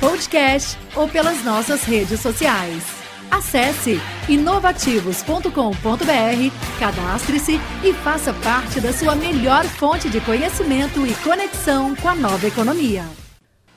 podcast ou pelas nossas redes sociais. Acesse inovativos.com.br, cadastre-se e faça parte da sua melhor fonte de conhecimento e conexão com a nova economia.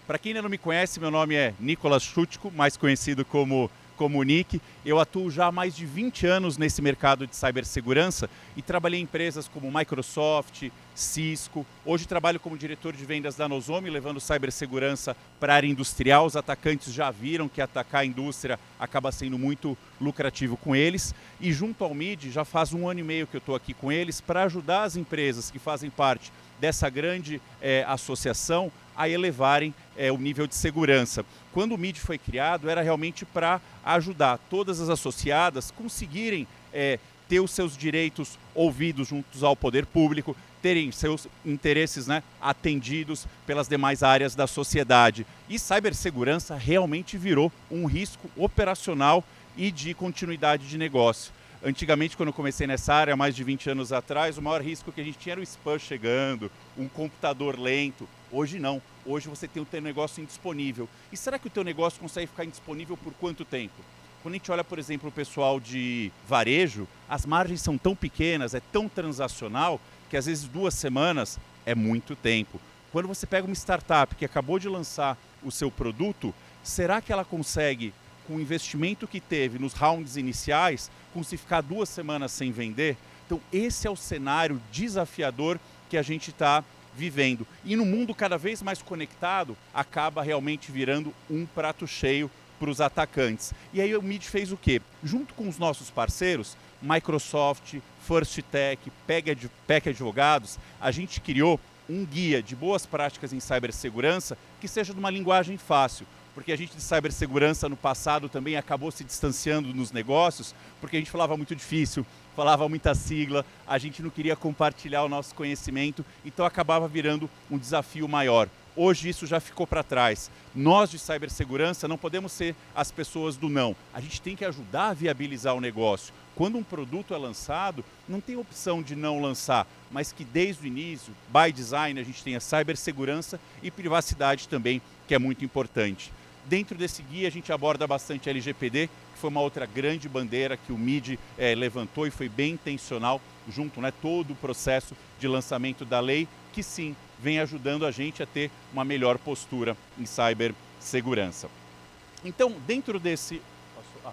Para quem ainda não me conhece, meu nome é Nicolas Chutko, mais conhecido como Comunique. Eu atuo já há mais de 20 anos nesse mercado de cibersegurança e trabalhei em empresas como Microsoft, Cisco. Hoje trabalho como diretor de vendas da Nozomi, levando cibersegurança para a área industrial. Os atacantes já viram que atacar a indústria acaba sendo muito lucrativo com eles. E junto ao MID, já faz um ano e meio que eu estou aqui com eles para ajudar as empresas que fazem parte dessa grande é, associação a elevarem é, o nível de segurança. Quando o MID foi criado, era realmente para ajudar todas as associadas conseguirem é, ter os seus direitos ouvidos juntos ao poder público, terem seus interesses né, atendidos pelas demais áreas da sociedade. E cibersegurança realmente virou um risco operacional e de continuidade de negócio. Antigamente, quando eu comecei nessa área, mais de 20 anos atrás, o maior risco que a gente tinha era o spam chegando, um computador lento. Hoje não. Hoje você tem o teu negócio indisponível. E será que o teu negócio consegue ficar indisponível por quanto tempo? Quando a gente olha, por exemplo, o pessoal de varejo, as margens são tão pequenas, é tão transacional, que às vezes duas semanas é muito tempo. Quando você pega uma startup que acabou de lançar o seu produto, será que ela consegue com o investimento que teve nos rounds iniciais, com se ficar duas semanas sem vender. Então, esse é o cenário desafiador que a gente está vivendo. E no mundo cada vez mais conectado, acaba realmente virando um prato cheio para os atacantes. E aí o MID fez o quê? Junto com os nossos parceiros, Microsoft, First Tech, PEC Advogados, a gente criou um guia de boas práticas em cibersegurança que seja de uma linguagem fácil porque a gente de cibersegurança no passado também acabou se distanciando nos negócios, porque a gente falava muito difícil, falava muita sigla, a gente não queria compartilhar o nosso conhecimento, então acabava virando um desafio maior. Hoje isso já ficou para trás. Nós de cibersegurança não podemos ser as pessoas do não. A gente tem que ajudar a viabilizar o negócio. Quando um produto é lançado, não tem opção de não lançar, mas que desde o início, by design, a gente tenha cibersegurança e privacidade também, que é muito importante. Dentro desse guia a gente aborda bastante LGPD, que foi uma outra grande bandeira que o MID é, levantou e foi bem intencional junto, né, todo o processo de lançamento da lei, que sim, vem ajudando a gente a ter uma melhor postura em cibersegurança. Então, dentro desse... Ah,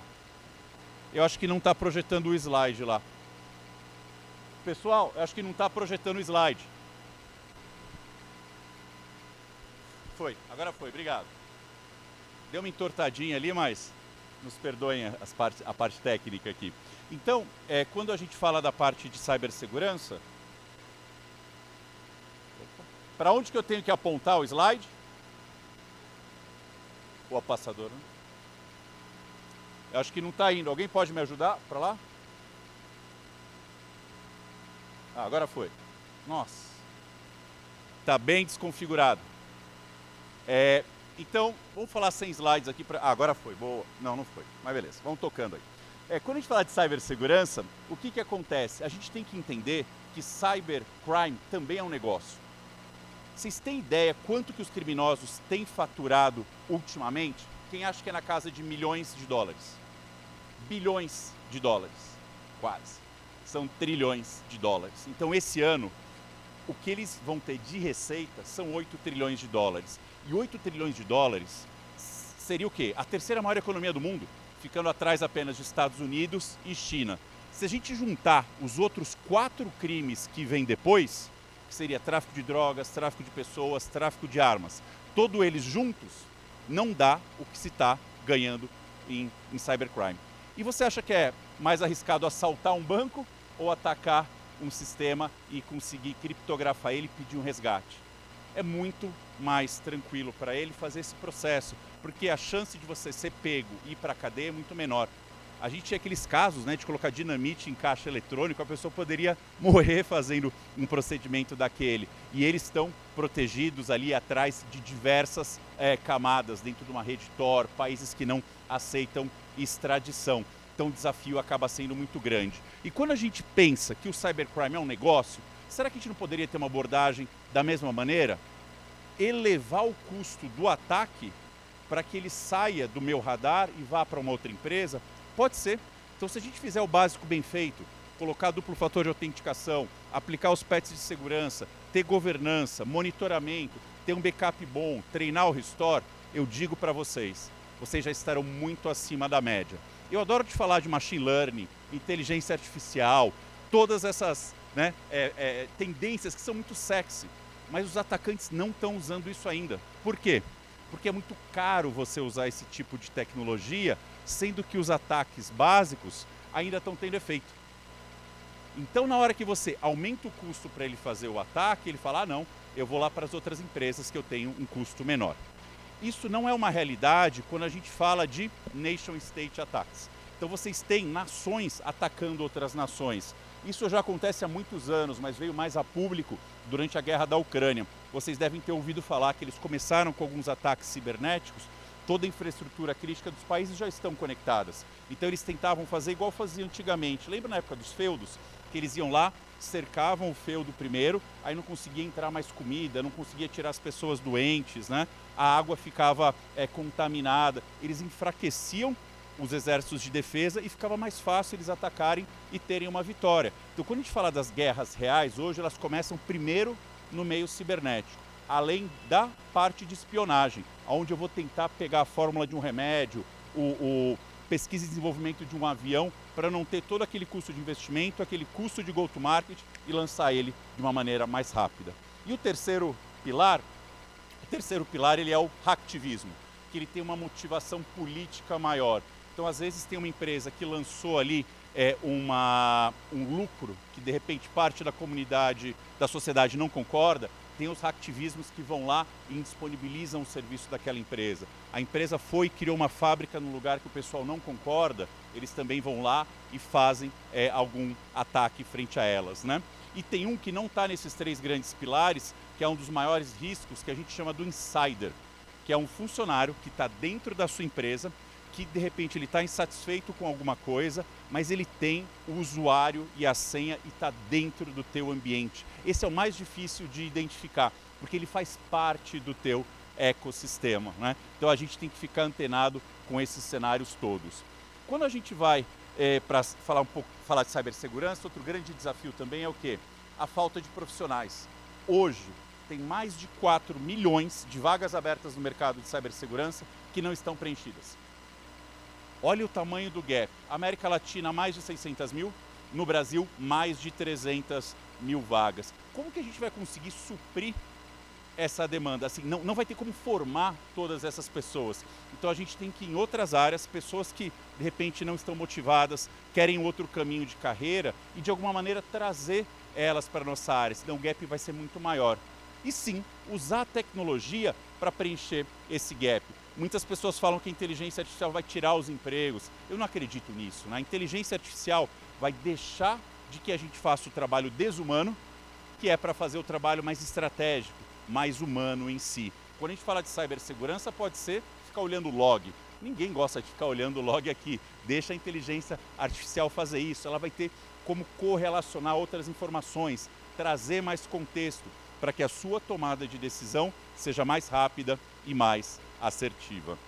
eu acho que não está projetando o slide lá. Pessoal, eu acho que não está projetando o slide. Foi, agora foi, obrigado. Deu uma entortadinha ali, mas nos perdoem as partes, a parte técnica aqui. Então, é, quando a gente fala da parte de cibersegurança, para onde que eu tenho que apontar o slide? Ou a passadora? Né? Eu acho que não está indo. Alguém pode me ajudar para lá? Ah, agora foi. Nossa. Está bem desconfigurado. É, então, vamos falar sem slides aqui. Pra... Ah, agora foi, boa. Não, não foi. Mas beleza, vamos tocando aí. É, quando a gente fala de cibersegurança, o que, que acontece? A gente tem que entender que cybercrime também é um negócio. Vocês têm ideia quanto que os criminosos têm faturado ultimamente? Quem acha que é na casa de milhões de dólares? Bilhões de dólares, quase. São trilhões de dólares. Então, esse ano, o que eles vão ter de receita são 8 trilhões de dólares. E 8 trilhões de dólares seria o quê? A terceira maior economia do mundo, ficando atrás apenas de Estados Unidos e China. Se a gente juntar os outros quatro crimes que vêm depois, que seria tráfico de drogas, tráfico de pessoas, tráfico de armas, todos eles juntos, não dá o que se está ganhando em, em cybercrime. E você acha que é mais arriscado assaltar um banco ou atacar um sistema e conseguir criptografar ele e pedir um resgate? É muito mais tranquilo para ele fazer esse processo, porque a chance de você ser pego e ir para a cadeia é muito menor. A gente tinha aqueles casos né, de colocar dinamite em caixa eletrônico, a pessoa poderia morrer fazendo um procedimento daquele. E eles estão protegidos ali atrás de diversas é, camadas, dentro de uma rede Tor, países que não aceitam extradição. Então o desafio acaba sendo muito grande. E quando a gente pensa que o cybercrime é um negócio, será que a gente não poderia ter uma abordagem da mesma maneira? Elevar o custo do ataque para que ele saia do meu radar e vá para uma outra empresa Pode ser. Então, se a gente fizer o básico bem feito, colocar duplo fator de autenticação, aplicar os patches de segurança, ter governança, monitoramento, ter um backup bom, treinar o restore, eu digo para vocês, vocês já estarão muito acima da média. Eu adoro te falar de machine learning, inteligência artificial, todas essas né, é, é, tendências que são muito sexy, mas os atacantes não estão usando isso ainda. Por quê? Porque é muito caro você usar esse tipo de tecnologia sendo que os ataques básicos ainda estão tendo efeito. Então, na hora que você aumenta o custo para ele fazer o ataque, ele fala: ah, não, eu vou lá para as outras empresas que eu tenho um custo menor. Isso não é uma realidade quando a gente fala de nation state attacks. Então, vocês têm nações atacando outras nações. Isso já acontece há muitos anos, mas veio mais a público durante a guerra da Ucrânia. Vocês devem ter ouvido falar que eles começaram com alguns ataques cibernéticos toda a infraestrutura crítica dos países já estão conectadas. Então eles tentavam fazer igual faziam antigamente. Lembra na época dos feudos? Que eles iam lá, cercavam o feudo primeiro, aí não conseguia entrar mais comida, não conseguia tirar as pessoas doentes, né? A água ficava é, contaminada. Eles enfraqueciam os exércitos de defesa e ficava mais fácil eles atacarem e terem uma vitória. Então, quando a gente fala das guerras reais, hoje elas começam primeiro no meio cibernético além da parte de espionagem, onde eu vou tentar pegar a fórmula de um remédio, o, o pesquisa e desenvolvimento de um avião, para não ter todo aquele custo de investimento, aquele custo de go-to-market e lançar ele de uma maneira mais rápida. E o terceiro pilar, o terceiro pilar ele é o hacktivismo, que ele tem uma motivação política maior. Então, às vezes, tem uma empresa que lançou ali é, uma, um lucro que, de repente, parte da comunidade, da sociedade não concorda, tem os hacktivismos que vão lá e disponibilizam o serviço daquela empresa. A empresa foi e criou uma fábrica no lugar que o pessoal não concorda, eles também vão lá e fazem é, algum ataque frente a elas. Né? E tem um que não está nesses três grandes pilares, que é um dos maiores riscos, que a gente chama do insider, que é um funcionário que está dentro da sua empresa que de repente ele está insatisfeito com alguma coisa, mas ele tem o usuário e a senha e está dentro do teu ambiente. Esse é o mais difícil de identificar, porque ele faz parte do teu ecossistema. Né? Então a gente tem que ficar antenado com esses cenários todos. Quando a gente vai é, para falar um pouco, falar de cibersegurança, outro grande desafio também é o que? A falta de profissionais. Hoje tem mais de 4 milhões de vagas abertas no mercado de cibersegurança que não estão preenchidas. Olha o tamanho do gap. América Latina, mais de 600 mil. No Brasil, mais de 300 mil vagas. Como que a gente vai conseguir suprir essa demanda? Assim, não, não vai ter como formar todas essas pessoas. Então a gente tem que, em outras áreas, pessoas que de repente não estão motivadas, querem outro caminho de carreira e de alguma maneira trazer elas para a nossa área, senão o gap vai ser muito maior. E sim, usar a tecnologia para preencher esse gap. Muitas pessoas falam que a inteligência artificial vai tirar os empregos. Eu não acredito nisso. Né? A inteligência artificial vai deixar de que a gente faça o trabalho desumano, que é para fazer o trabalho mais estratégico, mais humano em si. Quando a gente fala de cibersegurança, pode ser ficar olhando log. Ninguém gosta de ficar olhando log aqui. Deixa a inteligência artificial fazer isso. Ela vai ter como correlacionar outras informações, trazer mais contexto para que a sua tomada de decisão seja mais rápida e mais assertiva.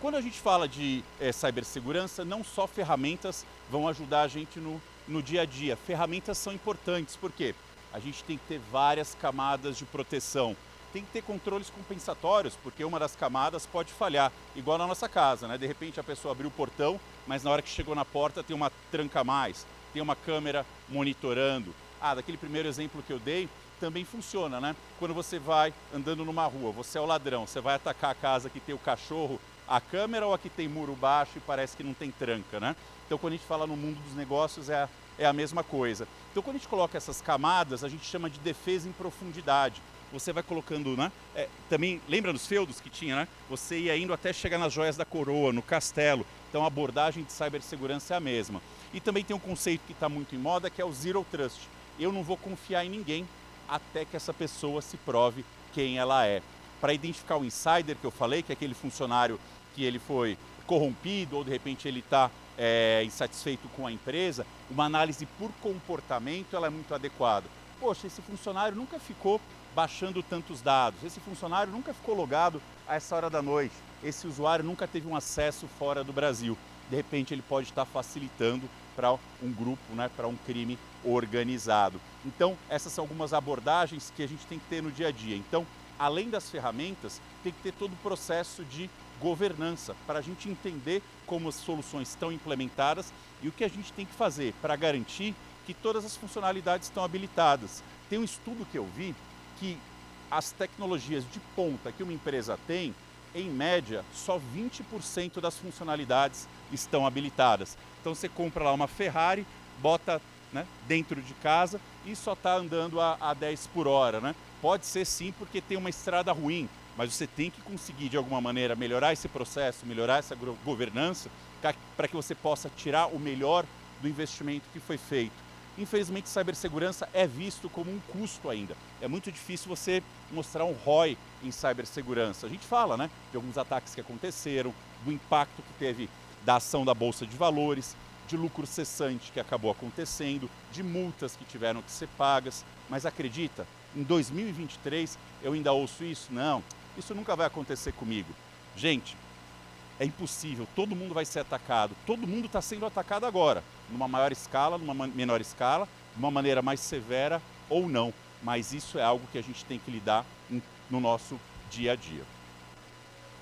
Quando a gente fala de é, cibersegurança, não só ferramentas vão ajudar a gente no, no dia a dia. Ferramentas são importantes, porque a gente tem que ter várias camadas de proteção. Tem que ter controles compensatórios, porque uma das camadas pode falhar, igual na nossa casa, né? De repente a pessoa abriu o portão, mas na hora que chegou na porta tem uma tranca a mais, tem uma câmera monitorando. Ah, daquele primeiro exemplo que eu dei, também funciona, né? Quando você vai andando numa rua, você é o ladrão, você vai atacar a casa que tem o cachorro, a câmera ou a que tem muro baixo e parece que não tem tranca, né? Então quando a gente fala no mundo dos negócios é a, é a mesma coisa. Então quando a gente coloca essas camadas, a gente chama de defesa em profundidade. você vai colocando, né? É, também lembra dos feudos que tinha, né? Você ia indo até chegar nas joias da coroa, no castelo. Então a abordagem de cibersegurança é a mesma. E também tem um conceito que está muito em moda que é o zero trust. Eu não vou confiar em ninguém até que essa pessoa se prove quem ela é. Para identificar o insider que eu falei, que é aquele funcionário que ele foi corrompido ou de repente ele está é, insatisfeito com a empresa, uma análise por comportamento ela é muito adequada. Poxa, esse funcionário nunca ficou baixando tantos dados, esse funcionário nunca ficou logado a essa hora da noite, esse usuário nunca teve um acesso fora do Brasil. De repente ele pode estar facilitando para um grupo, né, para um crime organizado. Então, essas são algumas abordagens que a gente tem que ter no dia a dia. Então, além das ferramentas, tem que ter todo o processo de governança para a gente entender como as soluções estão implementadas e o que a gente tem que fazer para garantir que todas as funcionalidades estão habilitadas. Tem um estudo que eu vi que as tecnologias de ponta que uma empresa tem, em média, só 20% das funcionalidades estão habilitadas. Então você compra lá uma Ferrari, bota né, dentro de casa e só está andando a, a 10 por hora. Né? Pode ser sim porque tem uma estrada ruim, mas você tem que conseguir de alguma maneira melhorar esse processo, melhorar essa governança, para que você possa tirar o melhor do investimento que foi feito. Infelizmente, cibersegurança é visto como um custo ainda. É muito difícil você mostrar um ROI em cibersegurança. A gente fala né, de alguns ataques que aconteceram, do impacto que teve da ação da Bolsa de Valores, de lucro cessante que acabou acontecendo, de multas que tiveram que ser pagas. Mas acredita, em 2023 eu ainda ouço isso? Não, isso nunca vai acontecer comigo. Gente, é impossível, todo mundo vai ser atacado, todo mundo está sendo atacado agora, numa maior escala, numa menor escala, de uma maneira mais severa ou não, mas isso é algo que a gente tem que lidar no nosso dia a dia.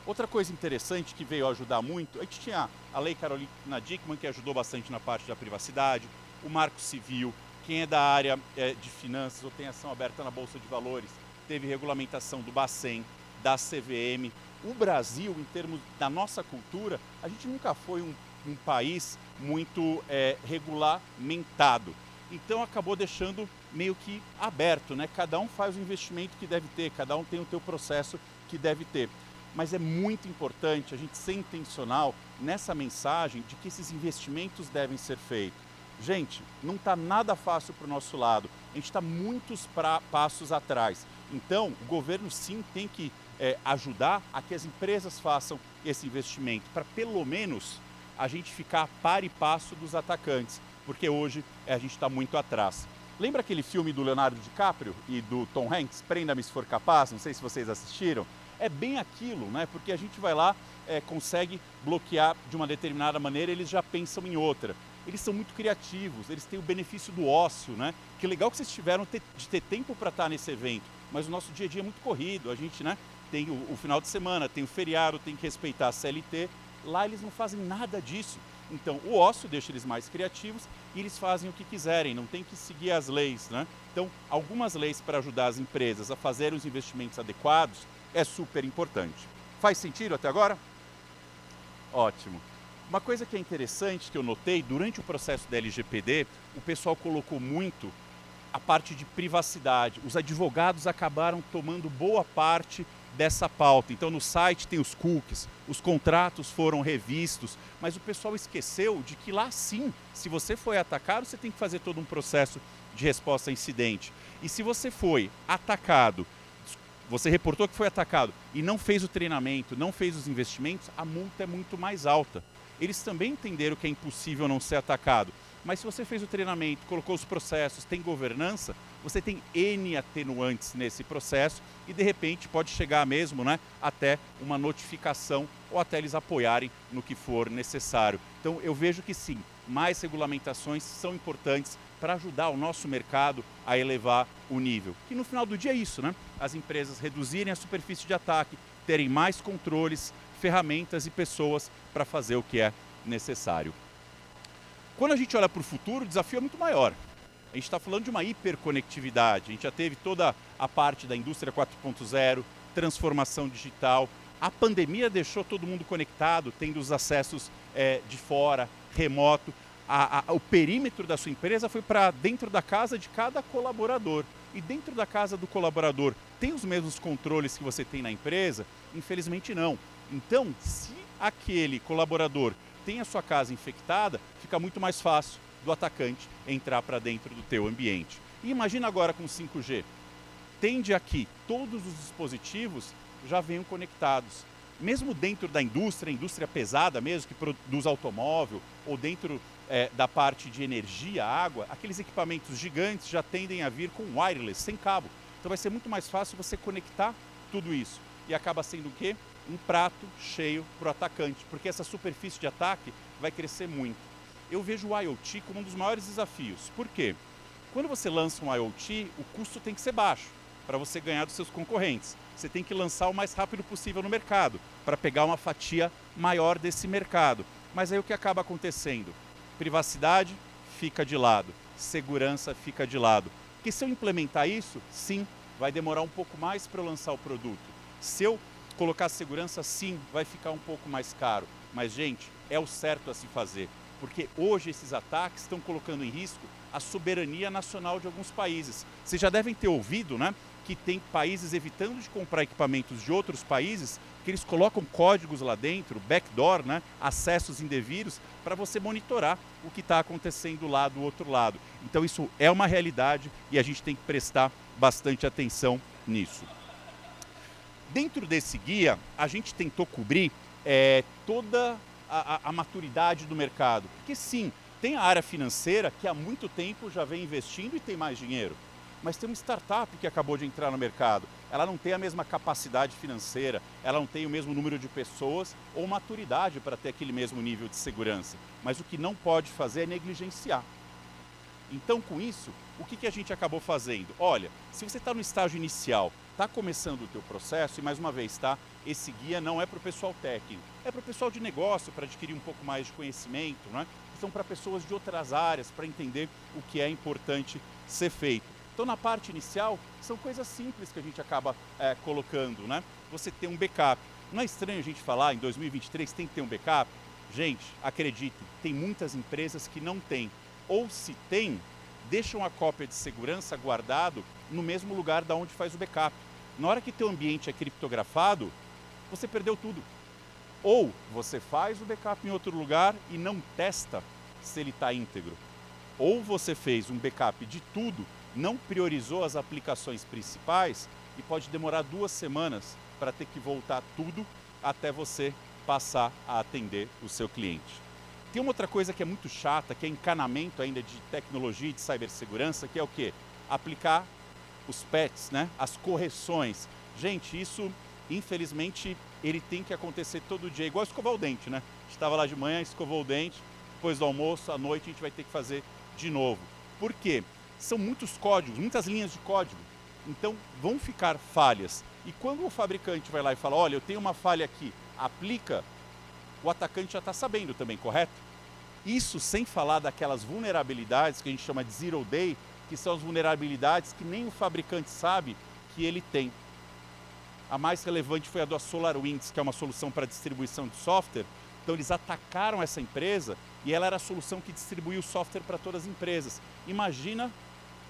Outra coisa interessante que veio ajudar muito, a gente tinha a Lei Carolina Dickman, que ajudou bastante na parte da privacidade, o Marco Civil, quem é da área é, de finanças ou tem ação aberta na Bolsa de Valores, teve regulamentação do Bacen, da CVM. O Brasil, em termos da nossa cultura, a gente nunca foi um, um país muito é, regulamentado. Então acabou deixando meio que aberto, né? Cada um faz o investimento que deve ter, cada um tem o seu processo que deve ter. Mas é muito importante a gente ser intencional nessa mensagem de que esses investimentos devem ser feitos. Gente, não está nada fácil para o nosso lado. A gente está muitos pra, passos atrás. Então, o governo sim tem que é, ajudar a que as empresas façam esse investimento, para pelo menos a gente ficar a par e passo dos atacantes, porque hoje é, a gente está muito atrás. Lembra aquele filme do Leonardo DiCaprio e do Tom Hanks, Prenda-me se for capaz? Não sei se vocês assistiram. É bem aquilo, né? Porque a gente vai lá, é, consegue bloquear de uma determinada maneira, eles já pensam em outra. Eles são muito criativos, eles têm o benefício do ócio, né? Que legal que vocês tiveram de ter tempo para estar nesse evento, mas o nosso dia a dia é muito corrido, a gente, né? tem o, o, final de semana, tem o feriado, tem que respeitar a CLT. Lá eles não fazem nada disso. Então, o ócio deixa eles mais criativos e eles fazem o que quiserem, não tem que seguir as leis. Né? Então, algumas leis para ajudar as empresas a fazerem os investimentos adequados é super importante. Faz sentido até agora? Ótimo. Uma coisa que é interessante que eu notei durante o processo da LGPD, o pessoal colocou muito a parte de privacidade. Os advogados acabaram tomando boa parte dessa pauta. Então no site tem os cookies, os contratos foram revistos, mas o pessoal esqueceu de que lá sim, se você foi atacado, você tem que fazer todo um processo de resposta a incidente. E se você foi atacado, você reportou que foi atacado e não fez o treinamento, não fez os investimentos, a multa é muito mais alta. Eles também entenderam que é impossível não ser atacado. Mas se você fez o treinamento, colocou os processos, tem governança, você tem N atenuantes nesse processo e de repente pode chegar mesmo né, até uma notificação ou até eles apoiarem no que for necessário. Então eu vejo que sim, mais regulamentações são importantes para ajudar o nosso mercado a elevar o nível. Que no final do dia é isso, né? As empresas reduzirem a superfície de ataque, terem mais controles, ferramentas e pessoas para fazer o que é necessário. Quando a gente olha para o futuro, o desafio é muito maior. A gente está falando de uma hiperconectividade. A gente já teve toda a parte da indústria 4.0, transformação digital. A pandemia deixou todo mundo conectado, tendo os acessos é, de fora, remoto. A, a, o perímetro da sua empresa foi para dentro da casa de cada colaborador. E dentro da casa do colaborador, tem os mesmos controles que você tem na empresa? Infelizmente não. Então, se aquele colaborador tem a sua casa infectada, fica muito mais fácil do atacante entrar para dentro do teu ambiente. E imagina agora com 5G. Tende aqui, todos os dispositivos já venham conectados. Mesmo dentro da indústria, indústria pesada mesmo, que produz automóvel, ou dentro é, da parte de energia, água, aqueles equipamentos gigantes já tendem a vir com wireless, sem cabo. Então vai ser muito mais fácil você conectar tudo isso. E acaba sendo o quê? Um prato cheio para o atacante, porque essa superfície de ataque vai crescer muito. Eu vejo o IoT como um dos maiores desafios. Por quê? Quando você lança um IoT, o custo tem que ser baixo para você ganhar dos seus concorrentes. Você tem que lançar o mais rápido possível no mercado para pegar uma fatia maior desse mercado. Mas aí o que acaba acontecendo? Privacidade fica de lado, segurança fica de lado. Porque se eu implementar isso, sim, vai demorar um pouco mais para eu lançar o produto. Se eu colocar segurança, sim, vai ficar um pouco mais caro. Mas, gente, é o certo a se fazer. Porque hoje esses ataques estão colocando em risco a soberania nacional de alguns países. Vocês já devem ter ouvido, né? que tem países evitando de comprar equipamentos de outros países, que eles colocam códigos lá dentro, backdoor, né, acessos indevidos, para você monitorar o que está acontecendo lá do outro lado. Então isso é uma realidade e a gente tem que prestar bastante atenção nisso. Dentro desse guia, a gente tentou cobrir é, toda a, a, a maturidade do mercado. Porque sim, tem a área financeira que há muito tempo já vem investindo e tem mais dinheiro mas tem uma startup que acabou de entrar no mercado. Ela não tem a mesma capacidade financeira, ela não tem o mesmo número de pessoas ou maturidade para ter aquele mesmo nível de segurança. Mas o que não pode fazer é negligenciar. Então, com isso, o que, a gente acabou fazendo? Olha, se você está no estágio inicial, está começando o teu processo, e mais uma vez, tá? Esse guia não é para o pessoal técnico, é para o pessoal de negócio, para adquirir um pouco mais de conhecimento, né? são para pessoas de outras áreas, para entender o que é importante ser feito. Então, na parte inicial, são coisas simples que a gente acaba é, colocando, né? Você tem um backup. Não é estranho a gente falar em 2023 tem que ter um backup? Gente, acredite, tem muitas empresas que não têm. Ou se tem, deixam a cópia de segurança guardado no mesmo lugar da onde faz o backup. Na hora que teu ambiente é criptografado, você perdeu tudo. Ou você faz o backup em outro lugar e não testa se ele está íntegro. Ou você fez um backup de tudo não priorizou as aplicações principais e pode demorar duas semanas para ter que voltar tudo até você passar a atender o seu cliente. Tem uma outra coisa que é muito chata, que é encanamento ainda de tecnologia e de cibersegurança, que é o que? Aplicar os PETs, né? as correções. Gente, isso infelizmente ele tem que acontecer todo dia, igual escovar o dente, né? Estava lá de manhã, escovou o dente, depois do almoço, à noite a gente vai ter que fazer de novo. Por quê? são muitos códigos, muitas linhas de código. Então vão ficar falhas. E quando o fabricante vai lá e fala, olha, eu tenho uma falha aqui, aplica, o atacante já está sabendo também, correto? Isso sem falar daquelas vulnerabilidades que a gente chama de zero day, que são as vulnerabilidades que nem o fabricante sabe que ele tem. A mais relevante foi a da SolarWinds, que é uma solução para distribuição de software. Então eles atacaram essa empresa e ela era a solução que distribuía o software para todas as empresas. Imagina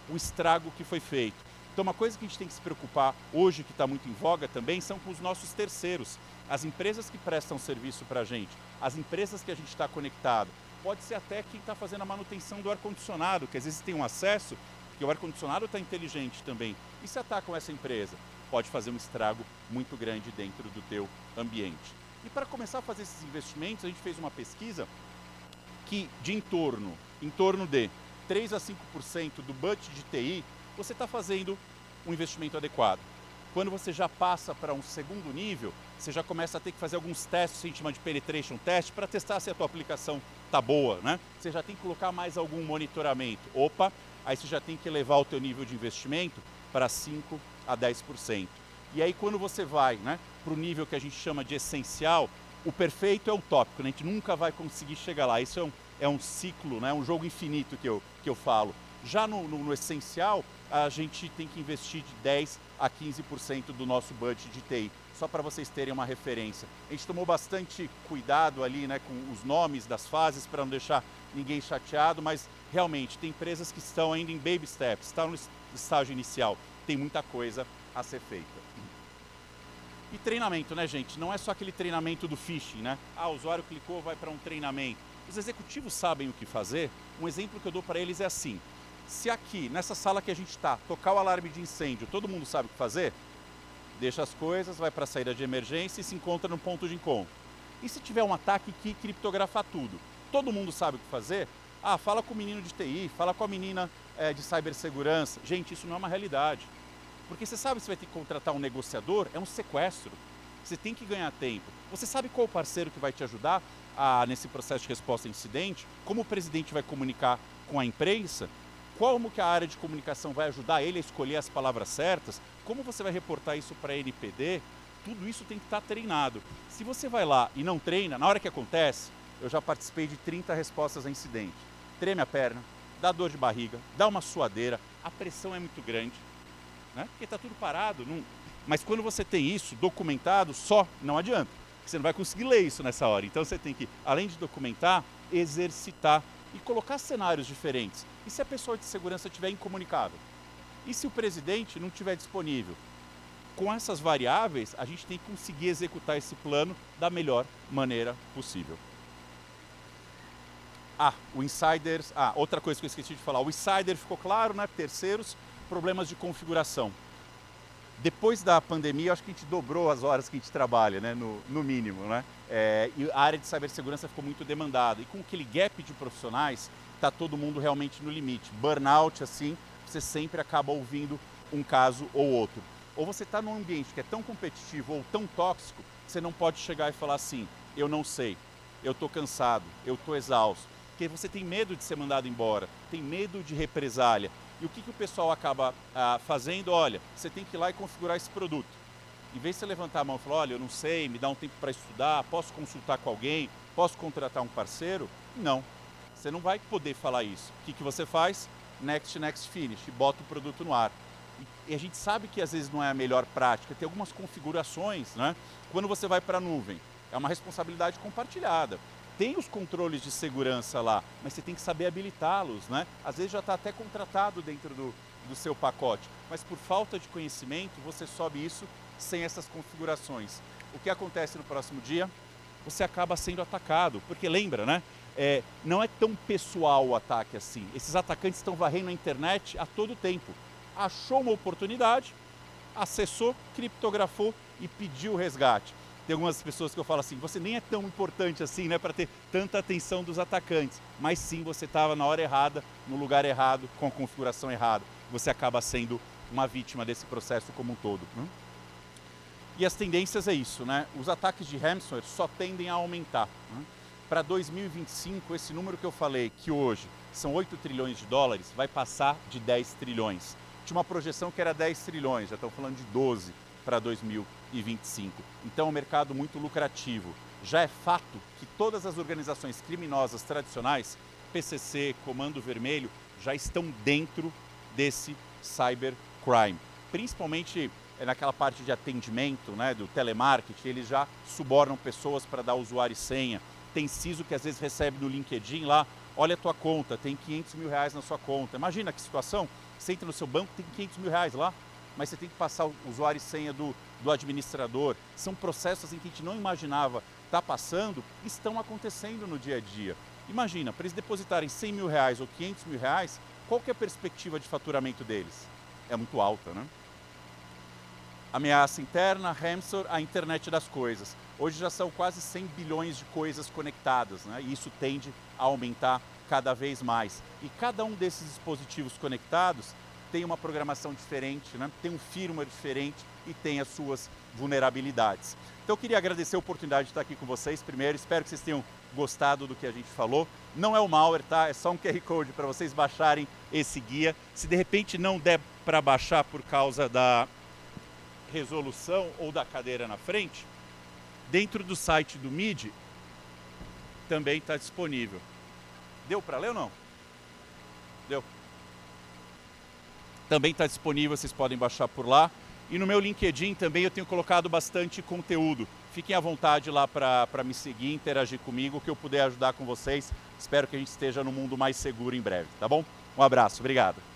o estrago que foi feito. Então, uma coisa que a gente tem que se preocupar hoje, que está muito em voga também, são com os nossos terceiros, as empresas que prestam serviço para a gente, as empresas que a gente está conectado. Pode ser até quem está fazendo a manutenção do ar-condicionado, que às vezes tem um acesso, porque o ar-condicionado está inteligente também. E se atacam essa empresa? Pode fazer um estrago muito grande dentro do teu ambiente. E para começar a fazer esses investimentos, a gente fez uma pesquisa que de em torno, em torno de 3 a 5% do budget de TI, você está fazendo um investimento adequado. Quando você já passa para um segundo nível, você já começa a ter que fazer alguns testes, a gente chama de penetration test, para testar se a tua aplicação está boa, né? Você já tem que colocar mais algum monitoramento. Opa, aí você já tem que elevar o teu nível de investimento para 5 a 10%. E aí quando você vai né, para o nível que a gente chama de essencial, o perfeito é utópico, né? a gente nunca vai conseguir chegar lá. Isso é um, é um ciclo, né? um jogo infinito que eu, que eu falo. Já no, no, no essencial, a gente tem que investir de 10 a 15% do nosso budget de TI, só para vocês terem uma referência. A gente tomou bastante cuidado ali né, com os nomes das fases para não deixar ninguém chateado, mas realmente tem empresas que estão ainda em baby steps, estão no estágio inicial, tem muita coisa a ser feita. E treinamento, né, gente? Não é só aquele treinamento do phishing, né? Ah, o usuário clicou, vai para um treinamento. Os executivos sabem o que fazer. Um exemplo que eu dou para eles é assim: se aqui, nessa sala que a gente está, tocar o alarme de incêndio, todo mundo sabe o que fazer? Deixa as coisas, vai para a saída de emergência e se encontra no ponto de encontro. E se tiver um ataque que criptografa tudo? Todo mundo sabe o que fazer? Ah, fala com o menino de TI, fala com a menina é, de cibersegurança. Gente, isso não é uma realidade. Porque você sabe se vai ter que contratar um negociador, é um sequestro. Você tem que ganhar tempo. Você sabe qual parceiro que vai te ajudar a, nesse processo de resposta a incidente? Como o presidente vai comunicar com a imprensa? Como que a área de comunicação vai ajudar ele a escolher as palavras certas? Como você vai reportar isso para a NPD? Tudo isso tem que estar tá treinado. Se você vai lá e não treina, na hora que acontece, eu já participei de 30 respostas a incidente. Treme a perna, dá dor de barriga, dá uma suadeira, a pressão é muito grande, né? porque está tudo parado. Não... Mas quando você tem isso documentado, só não adianta. Você não vai conseguir ler isso nessa hora. Então você tem que, além de documentar, exercitar e colocar cenários diferentes. E se a pessoa de segurança estiver incomunicável? E se o presidente não estiver disponível? Com essas variáveis, a gente tem que conseguir executar esse plano da melhor maneira possível. Ah, o insiders. Ah, outra coisa que eu esqueci de falar. O insider ficou claro, né? Terceiros, problemas de configuração. Depois da pandemia, acho que a gente dobrou as horas que a gente trabalha, né? No, no mínimo, né? É, e a área de cibersegurança ficou muito demandada. E com aquele gap de profissionais, está todo mundo realmente no limite. Burnout, assim, você sempre acaba ouvindo um caso ou outro. Ou você está num ambiente que é tão competitivo ou tão tóxico, você não pode chegar e falar assim: eu não sei, eu estou cansado, eu estou exausto porque você tem medo de ser mandado embora, tem medo de represália. E o que, que o pessoal acaba ah, fazendo? Olha, você tem que ir lá e configurar esse produto. Em vez de você levantar a mão e falar, olha, eu não sei, me dá um tempo para estudar, posso consultar com alguém, posso contratar um parceiro? Não, você não vai poder falar isso. O que, que você faz? Next, next, finish, bota o produto no ar. E a gente sabe que às vezes não é a melhor prática, tem algumas configurações, né? Quando você vai para a nuvem, é uma responsabilidade compartilhada tem os controles de segurança lá, mas você tem que saber habilitá-los, né? Às vezes já está até contratado dentro do, do seu pacote, mas por falta de conhecimento você sobe isso sem essas configurações. O que acontece no próximo dia? Você acaba sendo atacado, porque lembra, né? É, não é tão pessoal o ataque assim. Esses atacantes estão varrendo a internet a todo tempo. Achou uma oportunidade, acessou, criptografou e pediu resgate. Tem algumas pessoas que eu falo assim, você nem é tão importante assim, né, para ter tanta atenção dos atacantes. Mas sim, você estava na hora errada, no lugar errado, com a configuração errada. Você acaba sendo uma vítima desse processo como um todo. Né? E as tendências é isso, né? Os ataques de ransomware só tendem a aumentar. Né? Para 2025, esse número que eu falei, que hoje são 8 trilhões de dólares, vai passar de 10 trilhões. Tinha uma projeção que era 10 trilhões, já estão falando de 12 para 2025. Então é um mercado muito lucrativo. Já é fato que todas as organizações criminosas tradicionais, PCC, Comando Vermelho, já estão dentro desse cybercrime. Principalmente eh, naquela parte de atendimento, né, do telemarketing, eles já subornam pessoas para dar usuário e senha. Tem CISO que às vezes recebe no LinkedIn lá, olha a tua conta, tem 500 mil reais na sua conta. Imagina que situação, você entra no seu banco, tem 500 mil reais lá, mas você tem que passar o usuário e senha do, do administrador. São processos em que a gente não imaginava estar tá passando, estão acontecendo no dia a dia. Imagina, para eles depositarem 100 mil reais ou 500 mil reais, qual que é a perspectiva de faturamento deles? É muito alta, né? Ameaça interna, Hamster, a internet das coisas. Hoje já são quase 100 bilhões de coisas conectadas, né? e isso tende a aumentar cada vez mais. E cada um desses dispositivos conectados tem uma programação diferente, né? tem um firmware diferente e tem as suas vulnerabilidades. Então eu queria agradecer a oportunidade de estar aqui com vocês primeiro, espero que vocês tenham gostado do que a gente falou. Não é o malware, tá? É só um QR Code para vocês baixarem esse guia. Se de repente não der para baixar por causa da resolução ou da cadeira na frente, dentro do site do MIDI também está disponível. Deu para ler ou não? Deu também está disponível, vocês podem baixar por lá. E no meu LinkedIn também eu tenho colocado bastante conteúdo. Fiquem à vontade lá para me seguir, interagir comigo, que eu puder ajudar com vocês. Espero que a gente esteja no mundo mais seguro em breve, tá bom? Um abraço, obrigado.